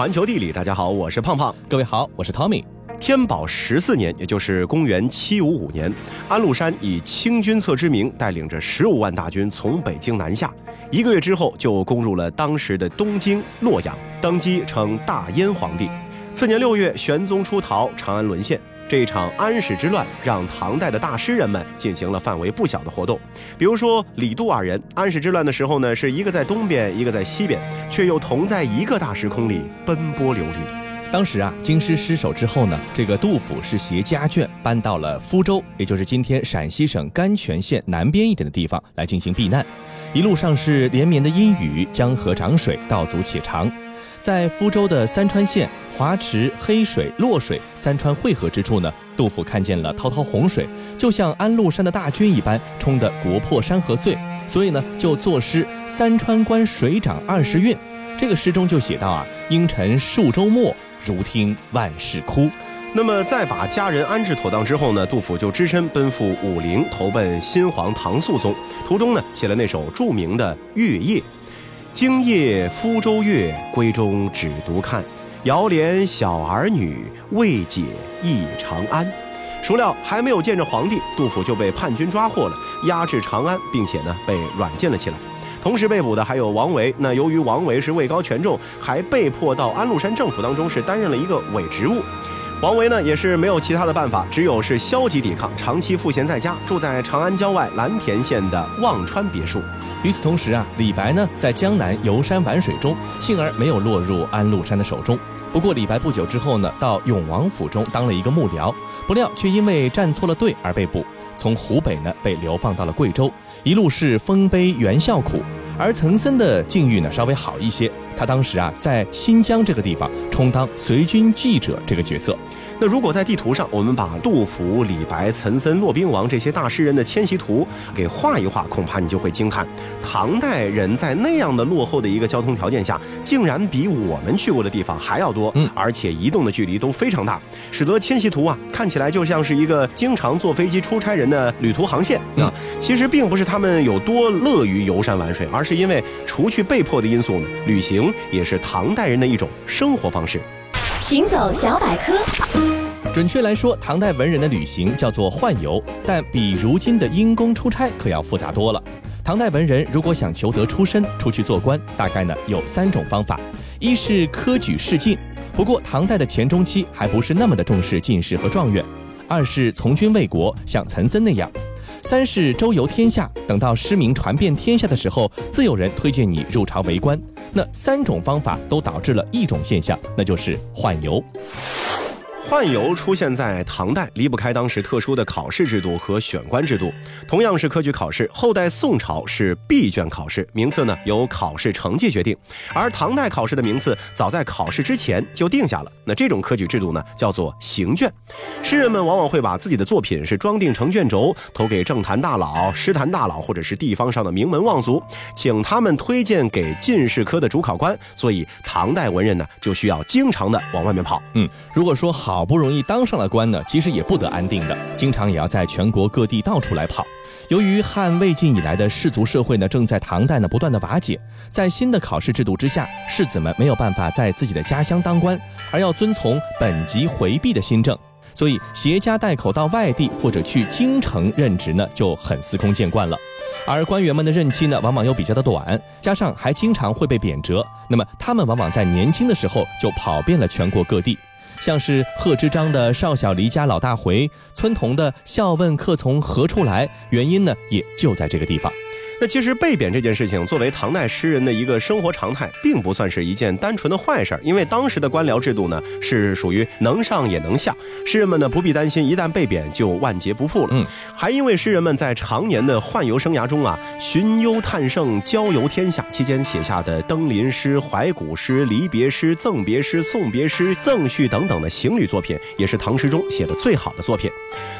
环球地理，大家好，我是胖胖。各位好，我是 Tommy。天宝十四年，也就是公元七五五年，安禄山以清君侧之名，带领着十五万大军从北京南下。一个月之后，就攻入了当时的东京、洛阳，登基称大燕皇帝。次年六月，玄宗出逃，长安沦陷。这一场安史之乱，让唐代的大诗人们进行了范围不小的活动。比如说李杜二人，安史之乱的时候呢，是一个在东边，一个在西边，却又同在一个大时空里奔波流离。当时啊，京师失守之后呢，这个杜甫是携家眷搬到了福州，也就是今天陕西省甘泉县南边一点的地方来进行避难。一路上是连绵的阴雨，江河涨水，道阻且长。在福州的三川县。华池、黑水、洛水三川汇合之处呢，杜甫看见了滔滔洪水，就像安禄山的大军一般，冲得国破山河碎，所以呢，就作诗“三川关水涨二十韵”。这个诗中就写到啊：“应沉数周末，如听万事哭。”那么，在把家人安置妥当之后呢，杜甫就只身奔赴武陵，投奔新皇唐肃宗。途中呢，写了那首著名的《月夜》：“今夜福州月，闺中只独看。”遥怜小儿女，未解忆长安。孰料还没有见着皇帝，杜甫就被叛军抓获了，押至长安，并且呢被软禁了起来。同时被捕的还有王维。那由于王维是位高权重，还被迫到安禄山政府当中是担任了一个伪职务。王维呢也是没有其他的办法，只有是消极抵抗，长期赋闲在家，住在长安郊外蓝田县的忘川别墅。与此同时啊，李白呢在江南游山玩水中，幸而没有落入安禄山的手中。不过李白不久之后呢，到永王府中当了一个幕僚，不料却因为站错了队而被捕，从湖北呢被流放到了贵州，一路是丰碑袁孝苦。而岑参的境遇呢稍微好一些，他当时啊在新疆这个地方充当随军记者这个角色。那如果在地图上，我们把杜甫、李白、岑参、骆宾王这些大诗人的迁徙图给画一画，恐怕你就会惊叹：唐代人在那样的落后的一个交通条件下，竟然比我们去过的地方还要多，嗯，而且移动的距离都非常大，使得迁徙图啊看起来就像是一个经常坐飞机出差人的旅途航线啊。其实并不是他们有多乐于游山玩水，而是因为除去被迫的因素呢，旅行也是唐代人的一种生活方式。行走小百科，准确来说，唐代文人的旅行叫做宦游，但比如今的因公出差可要复杂多了。唐代文人如果想求得出身，出去做官，大概呢有三种方法：一是科举试进，不过唐代的前中期还不是那么的重视进士和状元；二是从军为国，像岑参那样。三是周游天下，等到诗名传遍天下的时候，自有人推荐你入朝为官。那三种方法都导致了一种现象，那就是宦游。宦游出现在唐代，离不开当时特殊的考试制度和选官制度。同样是科举考试，后代宋朝是闭卷考试，名次呢由考试成绩决定；而唐代考试的名次早在考试之前就定下了。那这种科举制度呢叫做行卷。诗人们往往会把自己的作品是装订成卷轴，投给政坛大佬、诗坛大佬或者是地方上的名门望族，请他们推荐给进士科的主考官。所以唐代文人呢就需要经常的往外面跑。嗯，如果说好。好不容易当上了官呢，其实也不得安定的，经常也要在全国各地到处来跑。由于汉魏晋以来的士族社会呢，正在唐代呢不断的瓦解，在新的考试制度之下，士子们没有办法在自己的家乡当官，而要遵从本级回避的新政，所以携家带口到外地或者去京城任职呢，就很司空见惯了。而官员们的任期呢，往往又比较的短，加上还经常会被贬谪，那么他们往往在年轻的时候就跑遍了全国各地。像是贺知章的“少小离家老大回”，村童的“笑问客从何处来”，原因呢，也就在这个地方。那其实被贬这件事情，作为唐代诗人的一个生活常态，并不算是一件单纯的坏事儿。因为当时的官僚制度呢，是属于能上也能下，诗人们呢不必担心一旦被贬就万劫不复了。嗯，还因为诗人们在常年的宦游生涯中啊，寻幽探胜、郊游天下期间写下的登临诗、怀古诗、离别诗、赠别诗、送别诗、赠序等等的行旅作品，也是唐诗中写的最好的作品。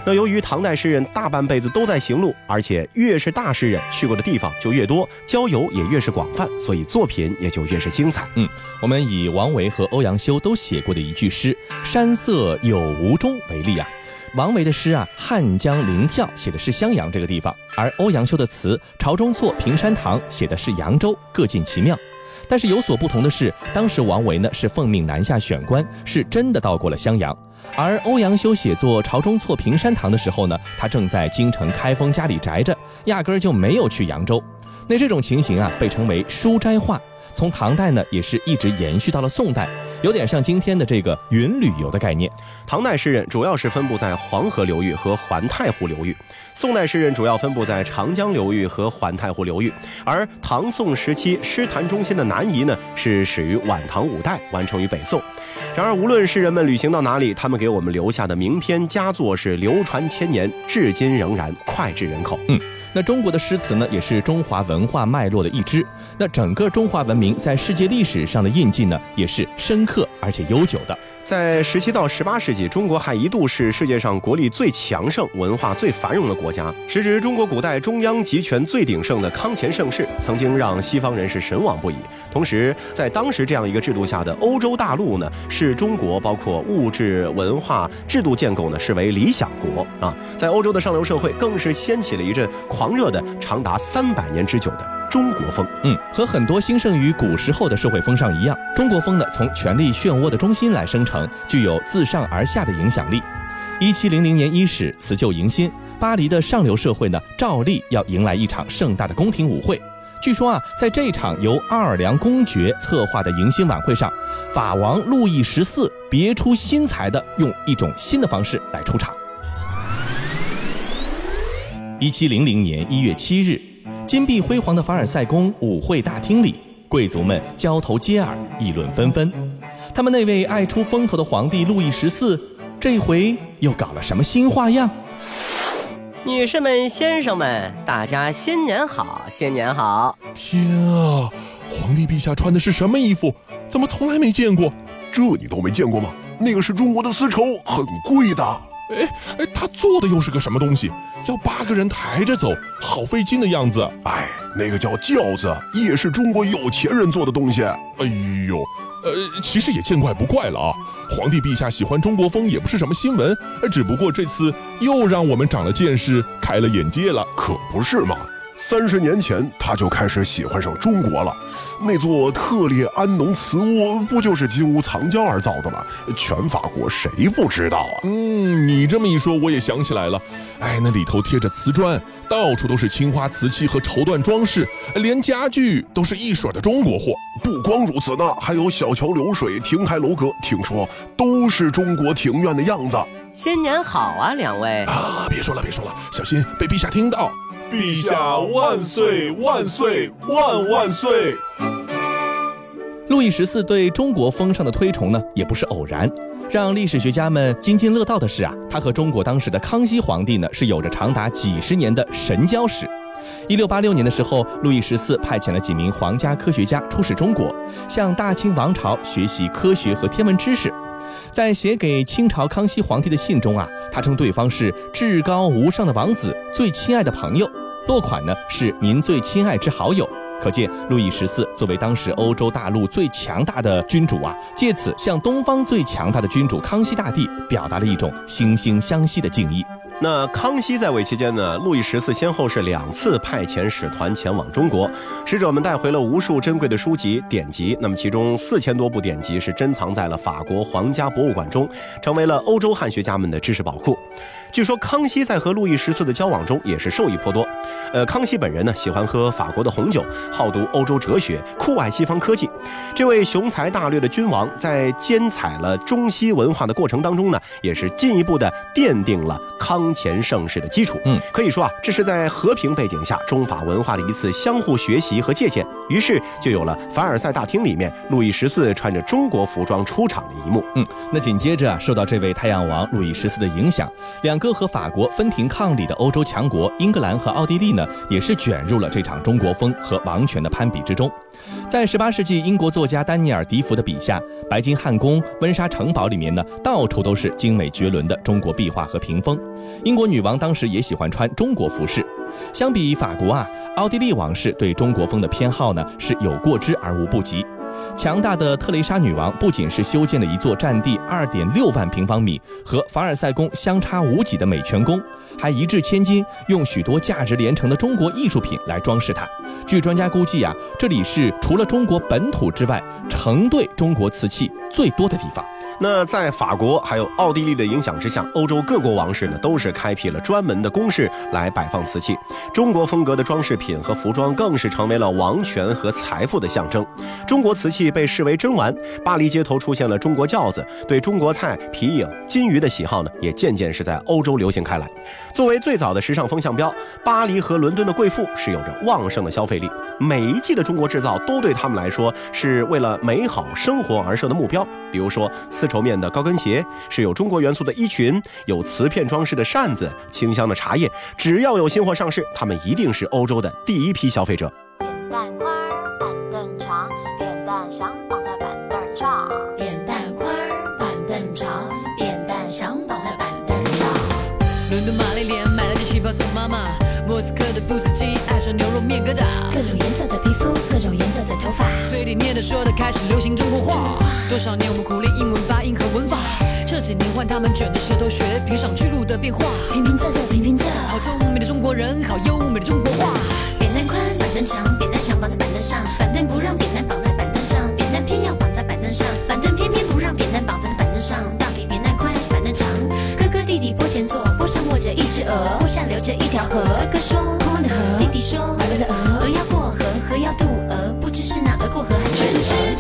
那由于唐代诗人大半辈子都在行路，而且越是大诗人去过的地。地方就越多，交游也越是广泛，所以作品也就越是精彩。嗯，我们以王维和欧阳修都写过的一句诗“山色有无中”为例啊。王维的诗啊，《汉江临眺》写的是襄阳这个地方，而欧阳修的词《朝中错·平山堂》写的是扬州，各尽其妙。但是有所不同的是，当时王维呢是奉命南下选官，是真的到过了襄阳。而欧阳修写作《朝中错平山堂》的时候呢，他正在京城开封家里宅着，压根儿就没有去扬州。那这种情形啊，被称为书斋化。从唐代呢，也是一直延续到了宋代，有点像今天的这个云旅游的概念。唐代诗人主要是分布在黄河流域和环太湖流域，宋代诗人主要分布在长江流域和环太湖流域。而唐宋时期诗坛中心的南移呢，是始于晚唐五代，完成于北宋。然而，无论诗人们旅行到哪里，他们给我们留下的名篇佳作是流传千年，至今仍然脍炙人口。嗯。那中国的诗词呢，也是中华文化脉络的一支。那整个中华文明在世界历史上的印记呢，也是深刻而且悠久的。在十七到十八世纪，中国还一度是世界上国力最强盛、文化最繁荣的国家，时值中国古代中央集权最鼎盛的康乾盛世，曾经让西方人是神往不已。同时，在当时这样一个制度下的欧洲大陆呢，是中国包括物质、文化、制度建构呢，视为理想国啊。在欧洲的上流社会，更是掀起了一阵狂热的、长达三百年之久的。中国风，嗯，和很多兴盛于古时候的社会风尚一样，中国风呢，从权力漩涡的中心来生成，具有自上而下的影响力。一七零零年伊始，辞旧迎新，巴黎的上流社会呢，照例要迎来一场盛大的宫廷舞会。据说啊，在这场由奥尔良公爵策划的迎新晚会上，法王路易十四别出心裁的用一种新的方式来出场。一七零零年一月七日。金碧辉煌的凡尔赛宫舞会大厅里，贵族们交头接耳，议论纷纷。他们那位爱出风头的皇帝路易十四，这回又搞了什么新花样？女士们、先生们，大家新年好，新年好！天啊，皇帝陛下穿的是什么衣服？怎么从来没见过？这你都没见过吗？那个是中国的丝绸，很贵的。哎哎，他坐的又是个什么东西？要八个人抬着走，好费劲的样子。哎，那个叫轿子，也是中国有钱人做的东西。哎呦，呃，其实也见怪不怪了啊。皇帝陛下喜欢中国风也不是什么新闻，只不过这次又让我们长了见识，开了眼界了，可不是嘛。三十年前，他就开始喜欢上中国了。那座特列安农瓷屋不就是金屋藏娇而造的吗？全法国谁不知道啊？嗯，你这么一说，我也想起来了。哎，那里头贴着瓷砖，到处都是青花瓷器和绸缎装饰，连家具都是一水的中国货。不光如此呢，还有小桥流水、亭台楼阁，听说都是中国庭院的样子。新年好啊，两位！啊，别说了，别说了，小心被陛下听到。陛下万岁万岁万万岁！路易十四对中国风尚的推崇呢，也不是偶然。让历史学家们津津乐道的是啊，他和中国当时的康熙皇帝呢，是有着长达几十年的神交史。一六八六年的时候，路易十四派遣了几名皇家科学家出使中国，向大清王朝学习科学和天文知识。在写给清朝康熙皇帝的信中啊，他称对方是至高无上的王子，最亲爱的朋友。落款呢是您最亲爱之好友，可见路易十四作为当时欧洲大陆最强大的君主啊，借此向东方最强大的君主康熙大帝表达了一种惺惺相惜的敬意。那康熙在位期间呢，路易十四先后是两次派遣使团前往中国，使者们带回了无数珍贵的书籍典籍。那么其中四千多部典籍是珍藏在了法国皇家博物馆中，成为了欧洲汉学家们的知识宝库。据说康熙在和路易十四的交往中也是受益颇多。呃，康熙本人呢喜欢喝法国的红酒，好读欧洲哲学，酷爱西方科技。这位雄才大略的君王在兼采了中西文化的过程当中呢，也是进一步的奠定了康。乾盛世的基础，嗯，可以说啊，这是在和平背景下中法文化的一次相互学习和借鉴，于是就有了凡尔赛大厅里面路易十四穿着中国服装出场的一幕。嗯，那紧接着啊，受到这位太阳王路易十四的影响，两个和法国分庭抗礼的欧洲强国英格兰和奥地利呢，也是卷入了这场中国风和王权的攀比之中。在18世纪英国作家丹尼尔·迪福的笔下，白金汉宫、温莎城堡里面呢，到处都是精美绝伦的中国壁画和屏风。英国女王当时也喜欢穿中国服饰。相比法国啊，奥地利王室对中国风的偏好呢是有过之而无不及。强大的特蕾莎女王不仅是修建了一座占地二点六万平方米和凡尔赛宫相差无几的美泉宫，还一掷千金用许多价值连城的中国艺术品来装饰它。据专家估计啊，这里是除了中国本土之外，成对中国瓷器最多的地方。那在法国还有奥地利的影响之下，欧洲各国王室呢都是开辟了专门的宫室来摆放瓷器。中国风格的装饰品和服装更是成为了王权和财富的象征。中国瓷器被视为珍玩，巴黎街头出现了中国轿子，对中国菜、皮影、金鱼的喜好呢也渐渐是在欧洲流行开来。作为最早的时尚风向标，巴黎和伦敦的贵妇是有着旺盛的消费力。每一季的中国制造都对他们来说是为了美好生活而设的目标。比如说丝绸面的高跟鞋，是有中国元素的衣裙，有瓷片装饰的扇子，清香的茶叶。只要有新货上市，他们一定是欧洲的第一批消费者。伦敦玛丽莲买了件旗袍送妈妈，莫斯科的布斯基爱上牛肉面疙瘩，各种颜色的皮肤，各种颜色的头发，嘴里念的说的开始流行中国话。多少年我们苦练英文发音和文法，这几年换他们卷着舌头学评上去路的变化。平平仄仄平平仄，好聪明的中国人，好优美的中国话。扁担宽，板凳长，扁担想绑在板凳上，鹅，坡上流着一条河。哥哥说空空的河，弟弟说白白的鹅，鹅要过河，河要渡鹅，不知是那鹅过河还是全世界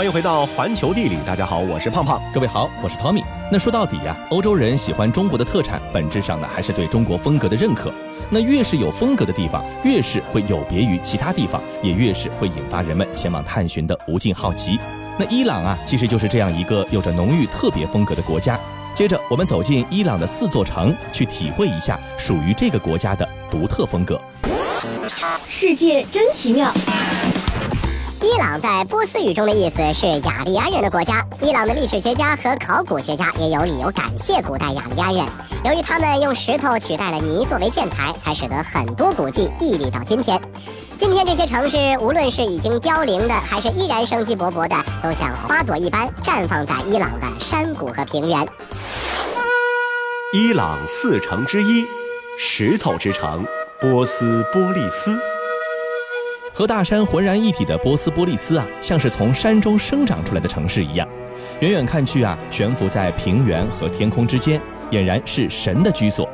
欢迎回到环球地理，大家好，我是胖胖。各位好，我是 Tommy。那说到底呀、欧洲人喜欢中国的特产，本质上呢还是对中国风格的认可。那越是有风格的地方，越是会有别于其他地方，也越是会引发人们前往探寻的无尽好奇。那伊朗啊，其实就是这样一个有着浓郁特别风格的国家。接着，我们走进伊朗的四座城，去体会一下属于这个国家的独特风格。世界真奇妙。伊朗在波斯语中的意思是雅利安人的国家。伊朗的历史学家和考古学家也有理由感谢古代雅利安人，由于他们用石头取代了泥作为建材，才使得很多古迹屹立到今天。今天这些城市，无论是已经凋零的，还是依然生机勃勃的，都像花朵一般绽放在伊朗的山谷和平原。伊朗四城之一，石头之城波斯波利斯。和大山浑然一体的波斯波利斯啊，像是从山中生长出来的城市一样。远远看去啊，悬浮在平原和天空之间，俨然是神的居所。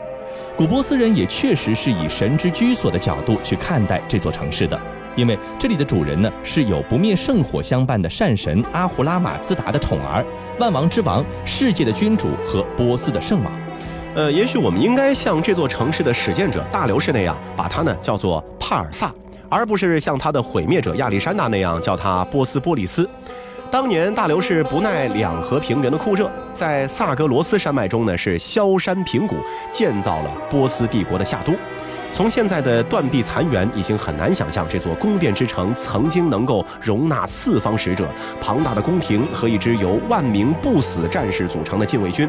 古波斯人也确实是以神之居所的角度去看待这座城市的，因为这里的主人呢是有不灭圣火相伴的善神阿胡拉马兹达的宠儿，万王之王、世界的君主和波斯的圣王。呃，也许我们应该像这座城市的始建者大流士那样，把它呢叫做帕尔萨，而不是像他的毁灭者亚历山大那样叫他波斯波利斯。当年大流士不耐两河平原的酷热，在萨格罗斯山脉中呢是削山平谷，建造了波斯帝国的夏都。从现在的断壁残垣，已经很难想象这座宫殿之城曾经能够容纳四方使者、庞大的宫廷和一支由万名不死战士组成的禁卫军。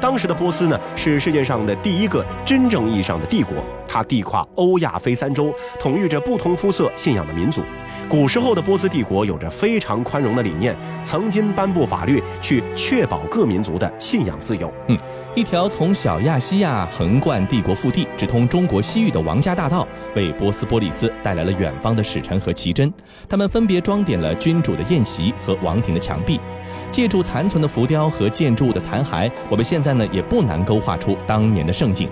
当时的波斯呢，是世界上的第一个真正意义上的帝国，它地跨欧亚非三洲，统御着不同肤色、信仰的民族。古时候的波斯帝国有着非常宽容的理念，曾经颁布法律去确保各民族的信仰自由。嗯，一条从小亚细亚横贯帝国腹地，直通中国西域的王家大道，为波斯波利斯带来了远方的使臣和奇珍。他们分别装点了君主的宴席和王庭的墙壁。借助残存的浮雕和建筑物的残骸，我们现在呢也不难勾画出当年的盛景。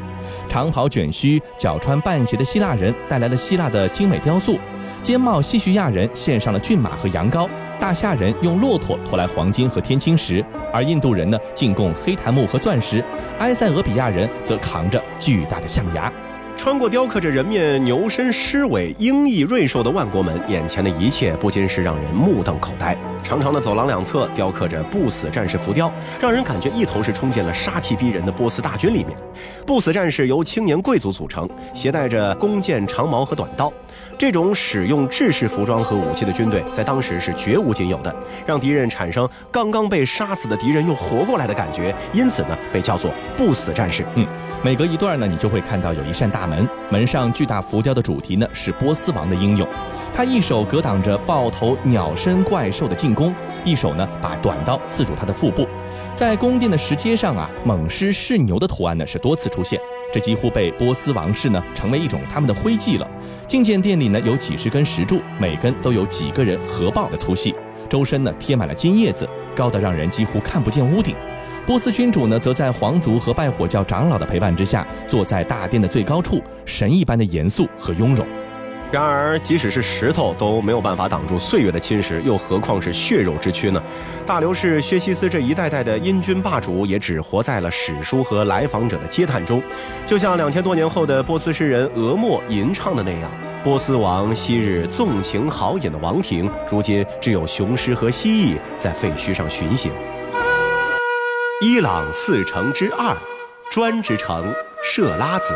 长袍卷须、脚穿半鞋的希腊人带来了希腊的精美雕塑。尖帽西徐亚人献上了骏马和羊羔，大夏人用骆驼驮来黄金和天青石，而印度人呢进贡黑檀木和钻石，埃塞俄比亚人则扛着巨大的象牙。穿过雕刻着人面牛身狮尾、鹰翼瑞兽的万国门，眼前的一切不禁是让人目瞪口呆。长长的走廊两侧雕刻着不死战士浮雕，让人感觉一头是冲进了杀气逼人的波斯大军里面。不死战士由青年贵族组成，携带着弓箭、长矛和短刀。这种使用制式服装和武器的军队，在当时是绝无仅有的，让敌人产生刚刚被杀死的敌人又活过来的感觉，因此呢，被叫做不死战士。嗯，每隔一段呢，你就会看到有一扇大门，门上巨大浮雕的主题呢是波斯王的英勇，他一手格挡着豹头鸟身怪兽的进攻，一手呢把短刀刺入他的腹部。在宫殿的石阶上啊，猛狮试牛的图案呢是多次出现，这几乎被波斯王室呢成为一种他们的徽记了。觐见殿里呢有几十根石柱，每根都有几个人合抱的粗细，周身呢贴满了金叶子，高得让人几乎看不见屋顶。波斯君主呢则在皇族和拜火教长老的陪伴之下，坐在大殿的最高处，神一般的严肃和雍容。然而，即使是石头都没有办法挡住岁月的侵蚀，又何况是血肉之躯呢？大流士薛西斯这一代代的英军霸主，也只活在了史书和来访者的嗟叹中。就像两千多年后的波斯诗人俄莫吟唱的那样：“波斯王昔日纵情豪饮的王庭，如今只有雄狮和蜥蜴在废墟上巡行。”伊朗四城之二，专之城设拉子。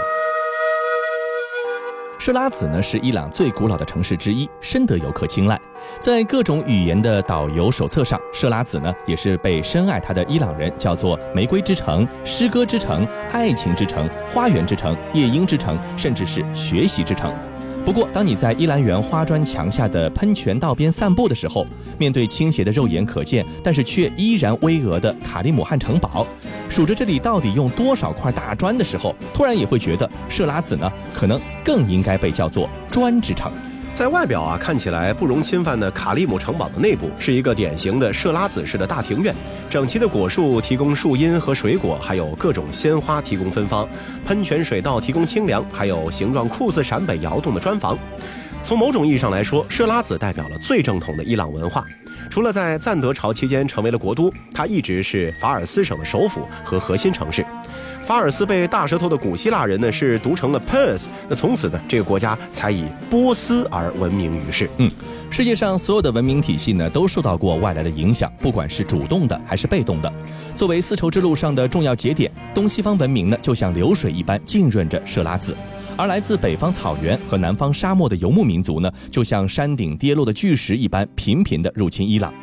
设拉子呢是伊朗最古老的城市之一，深得游客青睐。在各种语言的导游手册上，设拉子呢也是被深爱他的伊朗人叫做“玫瑰之城”、“诗歌之城”、“爱情之城”、“花园之城”、“夜莺之城”，甚至是“学习之城”。不过，当你在伊兰园花砖墙下的喷泉道边散步的时候，面对倾斜的肉眼可见，但是却依然巍峨的卡利姆汗城堡，数着这里到底用多少块大砖的时候，突然也会觉得设拉子呢，可能更应该被叫做砖之城。在外表啊看起来不容侵犯的卡利姆城堡的内部，是一个典型的设拉子式的大庭院，整齐的果树提供树荫和水果，还有各种鲜花提供芬芳，喷泉水道提供清凉，还有形状酷似陕北窑洞的砖房。从某种意义上来说，设拉子代表了最正统的伊朗文化。除了在赞德朝期间成为了国都，它一直是法尔斯省的首府和核心城市。法尔斯被大舌头的古希腊人呢是读成了 Perse，那从此呢这个国家才以波斯而闻名于世。嗯，世界上所有的文明体系呢都受到过外来的影响，不管是主动的还是被动的。作为丝绸之路上的重要节点，东西方文明呢就像流水一般浸润着设拉子，而来自北方草原和南方沙漠的游牧民族呢，就像山顶跌落的巨石一般频频地入侵伊朗。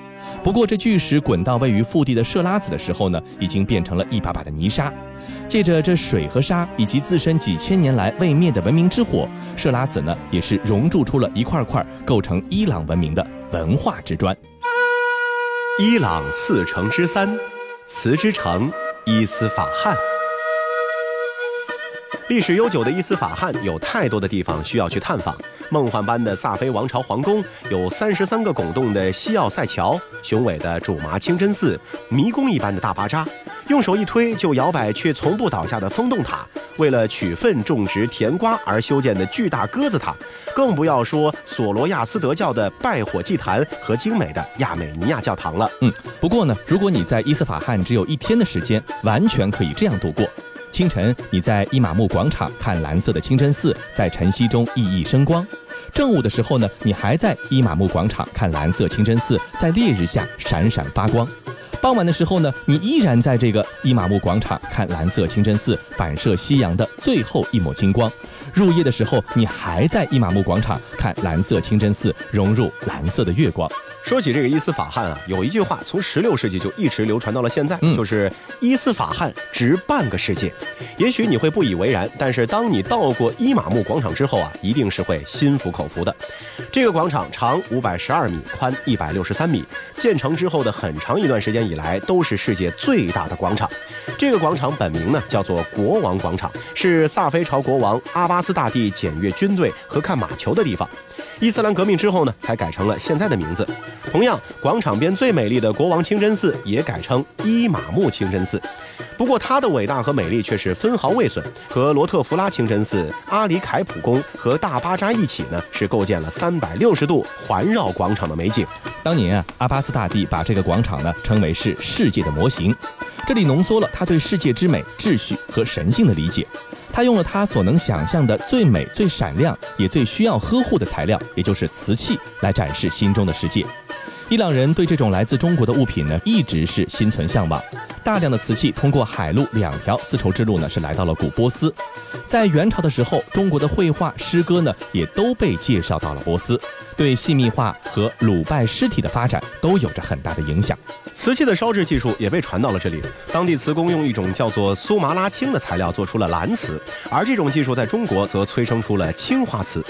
不过这巨石滚到位于腹地的设拉子的时候呢，已经变成了一把把的泥沙。借着这水和沙，以及自身几千年来未灭的文明之火，设拉子呢也是熔铸出了一块块构成伊朗文明的文化之砖。伊朗四城之三，瓷之城伊斯法罕。历史悠久的伊斯法罕有太多的地方需要去探访。梦幻般的萨菲王朝皇宫，有三十三个拱洞的西奥塞桥，雄伟的主麻清真寺，迷宫一般的大巴扎，用手一推就摇摆却从不倒下的风洞塔，为了取粪种植甜瓜而修建的巨大鸽子塔，更不要说索罗亚斯德教的拜火祭坛和精美的亚美尼亚教堂了。嗯，不过呢，如果你在伊斯法罕只有一天的时间，完全可以这样度过。清晨，你在伊玛目广场看蓝色的清真寺在晨曦中熠熠生光；正午的时候呢，你还在伊玛目广场看蓝色清真寺在烈日下闪闪发光；傍晚的时候呢，你依然在这个伊玛目广场看蓝色清真寺反射夕阳的最后一抹金光；入夜的时候，你还在伊玛目广场看蓝色清真寺融入蓝色的月光。说起这个伊斯法罕啊，有一句话从十六世纪就一直流传到了现在，嗯就是伊斯法罕值半个世界。也许你会不以为然，但是当你到过伊玛目广场之后啊，一定是会心服口服的。这个广场长五百十二米，宽一百六十三米，建成之后的很长一段时间以来都是世界最大的广场。这个广场本名呢叫做国王广场，是萨菲朝国王阿巴斯大帝检阅军队和看马球的地方。伊斯兰革命之后呢，才改成了现在的名字。同样，广场边最美丽的国王清真寺也改称伊玛目清真寺。不过，它的伟大和美丽却是分毫未损，和罗特弗拉清真寺、阿里凯普宫和大巴扎一起呢，是构建了三百六十度环绕广场的美景。当年啊，阿巴斯大帝把这个广场呢称为是世界的模型，这里浓缩了他对世界之美、秩序和神性的理解。他用了他所能想象的最美、最闪亮，也最需要呵护的材料，也就是瓷器，来展示心中的世界。伊朗人对这种来自中国的物品呢，一直是心存向往。大量的瓷器通过海陆两条丝绸之路呢，是来到了古波斯。在元朝的时候，中国的绘画、诗歌呢，也都被介绍到了波斯，对细密画和鲁拜尸体的发展都有着很大的影响。瓷器的烧制技术也被传到了这里。当地瓷工用一种叫做苏麻拉青的材料做出了蓝瓷，而这种技术在中国则催生出了青花瓷。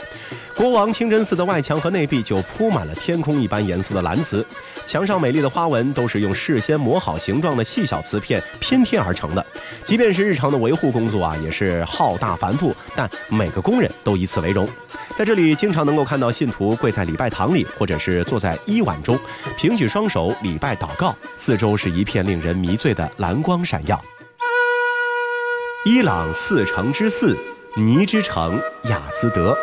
国王清真寺的外墙和内壁就铺满了天空一般颜色的蓝瓷，墙上美丽的花纹都是用事先磨好形状的细小瓷片拼贴而成的。即便是日常的维护工作啊，也是浩大繁复，但每个工人都以此为荣。在这里，经常能够看到信徒跪在礼拜堂里，或者是坐在伊碗中，平举双手礼拜祷告，四周是一片令人迷醉的蓝光闪耀。伊朗四城之四，尼之城雅兹德。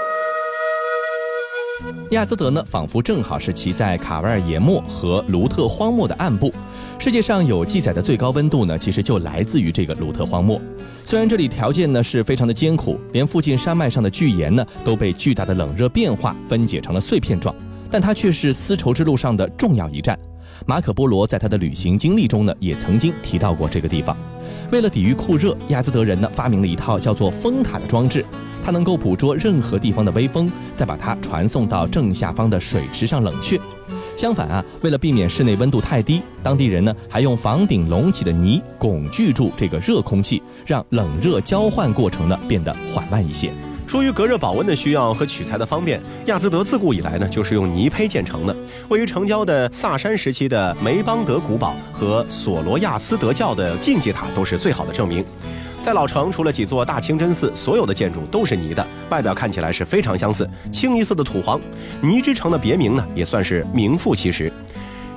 亚兹德呢，仿佛正好是骑在卡瓦尔研漠和卢特荒漠的暗部。世界上有记载的最高温度呢，其实就来自于这个卢特荒漠。虽然这里条件呢是非常的艰苦，连附近山脉上的巨岩呢都被巨大的冷热变化分解成了碎片状，但它却是丝绸之路上的重要一站。马可波罗在他的旅行经历中呢，也曾经提到过这个地方。为了抵御酷热，亚兹德人呢发明了一套叫做风塔的装置，它能够捕捉任何地方的微风，再把它传送到正下方的水池上冷却。相反啊，为了避免室内温度太低，当地人呢还用房顶隆起的泥拱聚住这个热空气，让冷热交换过程呢变得缓慢一些。出于隔热保温的需要和取材的方便，亚兹德自古以来呢就是用泥胚建成的。位于城郊的萨山时期的梅邦德古堡和索罗亚斯德教的竞技塔都是最好的证明。在老城，除了几座大清真寺，所有的建筑都是泥的，外表看起来是非常相似，清一色的土黄。泥之城的别名呢，也算是名副其实。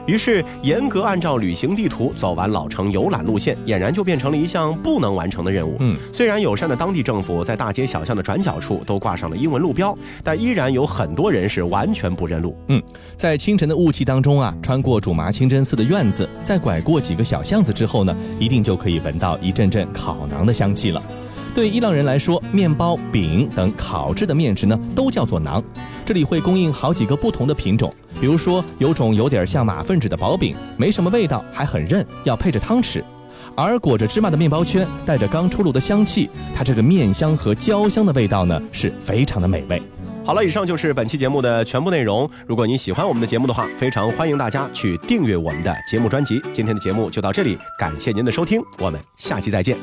于是，严格按照旅行地图走完老城游览路线，俨然就变成了一项不能完成的任务。嗯，虽然友善的当地政府在大街小巷的转角处都挂上了英文路标，但依然有很多人是完全不认路。嗯，在清晨的雾气当中啊，穿过主麻清真寺的院子，再拐过几个小巷子之后呢，一定就可以闻到一阵阵烤馕的香气了。对伊朗人来说，面包、饼等烤制的面食呢，都叫做馕。这里会供应好几个不同的品种，比如说有种有点像马粪纸的薄饼，没什么味道，还很韧，要配着汤吃；而裹着芝麻的面包圈，带着刚出炉的香气，它这个面香和焦香的味道呢，是非常的美味。好了，以上就是本期节目的全部内容。如果您喜欢我们的节目的话，非常欢迎大家去订阅我们的节目专辑。今天的节目就到这里，感谢您的收听，我们下期再见。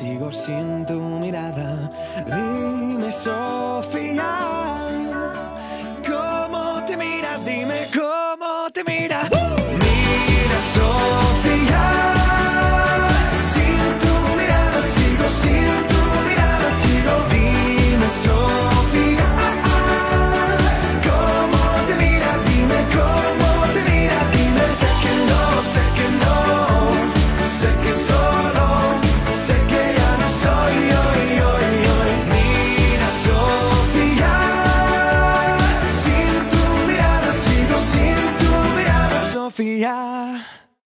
sigo sin tu mirada. Dime, Sofía.